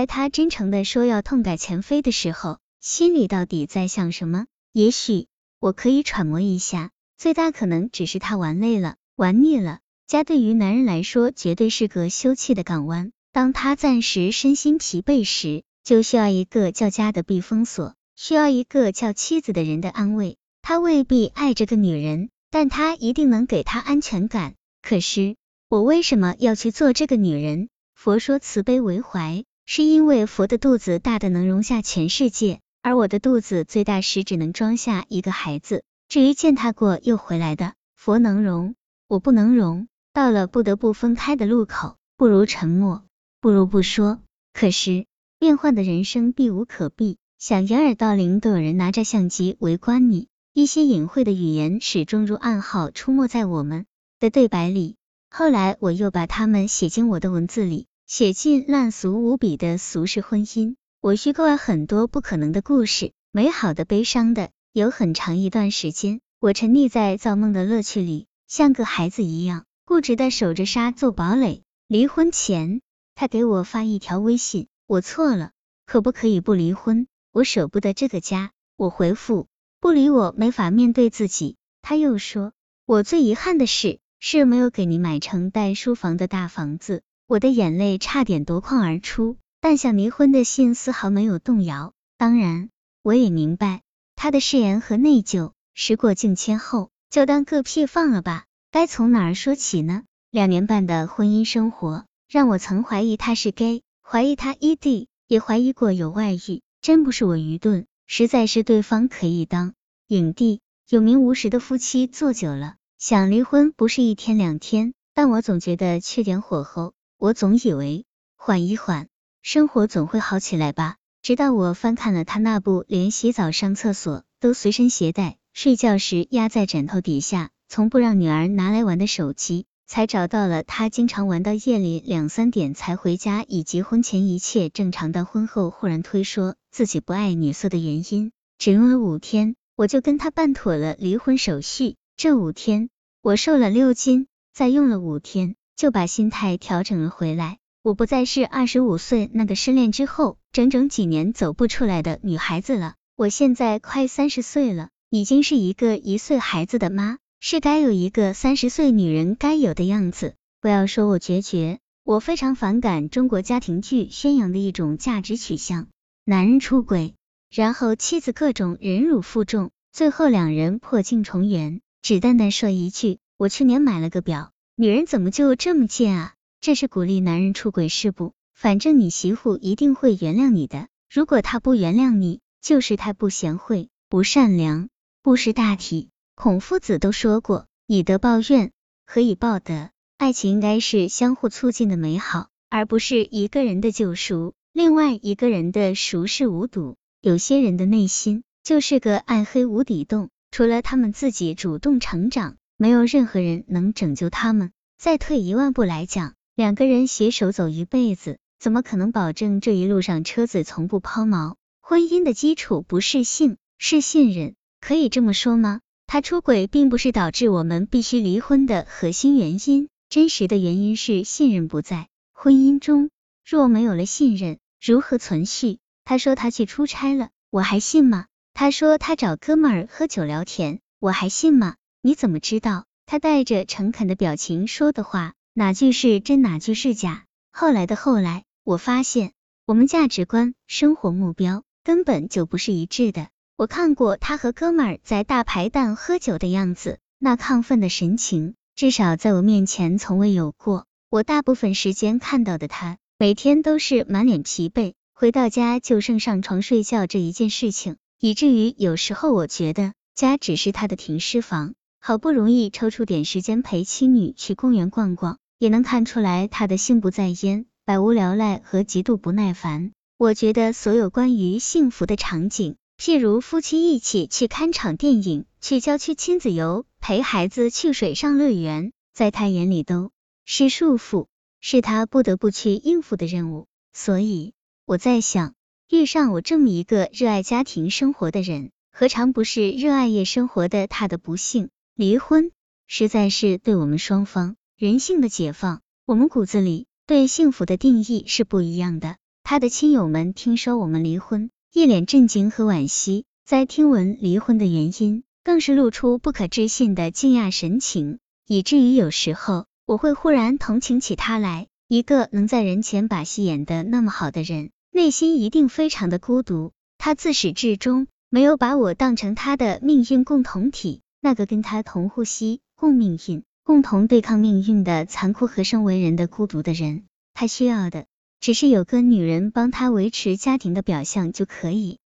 在他真诚的说要痛改前非的时候，心里到底在想什么？也许我可以揣摩一下，最大可能只是他玩累了，玩腻了。家对于男人来说，绝对是个休憩的港湾。当他暂时身心疲惫时，就需要一个叫家的避风所，需要一个叫妻子的人的安慰。他未必爱这个女人，但他一定能给她安全感。可是，我为什么要去做这个女人？佛说慈悲为怀，是因为佛的肚子大的能容下全世界，而我的肚子最大时只能装下一个孩子。至于践踏过又回来的，佛能容，我不能容。到了不得不分开的路口，不如沉默，不如不说。可是，变幻的人生避无可避，想掩耳盗铃都有人拿着相机围观你。一些隐晦的语言始终如暗号出没在我们的对白里。后来我又把它们写进我的文字里，写进烂俗无比的俗世婚姻。我虚构了很多不可能的故事，美好的、悲伤的。有很长一段时间，我沉溺在造梦的乐趣里，像个孩子一样固执的守着沙做堡垒。离婚前，他给我发一条微信：“我错了，可不可以不离婚？我舍不得这个家。”我回复。不理我，没法面对自己。他又说，我最遗憾的事是没有给你买成带书房的大房子。我的眼泪差点夺眶而出，但想离婚的心丝毫没有动摇。当然，我也明白他的誓言和内疚。时过境迁后，就当个屁放了吧。该从哪儿说起呢？两年半的婚姻生活，让我曾怀疑他是 gay，怀疑他异地，也怀疑过有外遇。真不是我愚钝。实在是对方可以当影帝，有名无实的夫妻做久了，想离婚不是一天两天。但我总觉得缺点火候，我总以为缓一缓，生活总会好起来吧。直到我翻看了他那部连洗澡上厕所都随身携带，睡觉时压在枕头底下，从不让女儿拿来玩的手机。才找到了他经常玩到夜里两三点才回家，以及婚前一切正常的婚后忽然推说自己不爱女色的原因。只用了五天，我就跟他办妥了离婚手续。这五天，我瘦了六斤，再用了五天，就把心态调整了回来。我不再是二十五岁那个失恋之后整整几年走不出来的女孩子了。我现在快三十岁了，已经是一个一岁孩子的妈。是该有一个三十岁女人该有的样子。不要说我决绝，我非常反感中国家庭剧宣扬的一种价值取向：男人出轨，然后妻子各种忍辱负重，最后两人破镜重圆。只淡淡说一句：我去年买了个表，女人怎么就这么贱啊？这是鼓励男人出轨是不？反正你媳妇一定会原谅你的。如果她不原谅你，就是太不贤惠、不善良、不识大体。孔夫子都说过，以德报怨，何以报德？爱情应该是相互促进的美好，而不是一个人的救赎，另外一个人的熟视无睹。有些人的内心就是个暗黑无底洞，除了他们自己主动成长，没有任何人能拯救他们。再退一万步来讲，两个人携手走一辈子，怎么可能保证这一路上车子从不抛锚？婚姻的基础不是性，是信任，可以这么说吗？他出轨并不是导致我们必须离婚的核心原因，真实的原因是信任不在婚姻中。若没有了信任，如何存续？他说他去出差了，我还信吗？他说他找哥们儿喝酒聊天，我还信吗？你怎么知道他带着诚恳的表情说的话哪句是真，哪句是假？后来的后来，我发现我们价值观、生活目标根本就不是一致的。我看过他和哥们儿在大排档喝酒的样子，那亢奋的神情，至少在我面前从未有过。我大部分时间看到的他，每天都是满脸疲惫，回到家就剩上床睡觉这一件事情，以至于有时候我觉得家只是他的停尸房。好不容易抽出点时间陪妻女去公园逛逛，也能看出来他的心不在焉，百无聊赖和极度不耐烦。我觉得所有关于幸福的场景。譬如夫妻一起去看场电影，去郊区亲子游，陪孩子去水上乐园，在他眼里都是束缚，是他不得不去应付的任务。所以我在想，遇上我这么一个热爱家庭生活的人，何尝不是热爱夜生活的他的不幸？离婚实在是对我们双方人性的解放。我们骨子里对幸福的定义是不一样的。他的亲友们听说我们离婚，一脸震惊和惋惜，在听闻离婚的原因，更是露出不可置信的惊讶神情，以至于有时候我会忽然同情起他来。一个能在人前把戏演得那么好的人，内心一定非常的孤独。他自始至终没有把我当成他的命运共同体，那个跟他同呼吸、共命运、共同对抗命运的残酷和生为人的孤独的人。他需要的只是有个女人帮他维持家庭的表象就可以。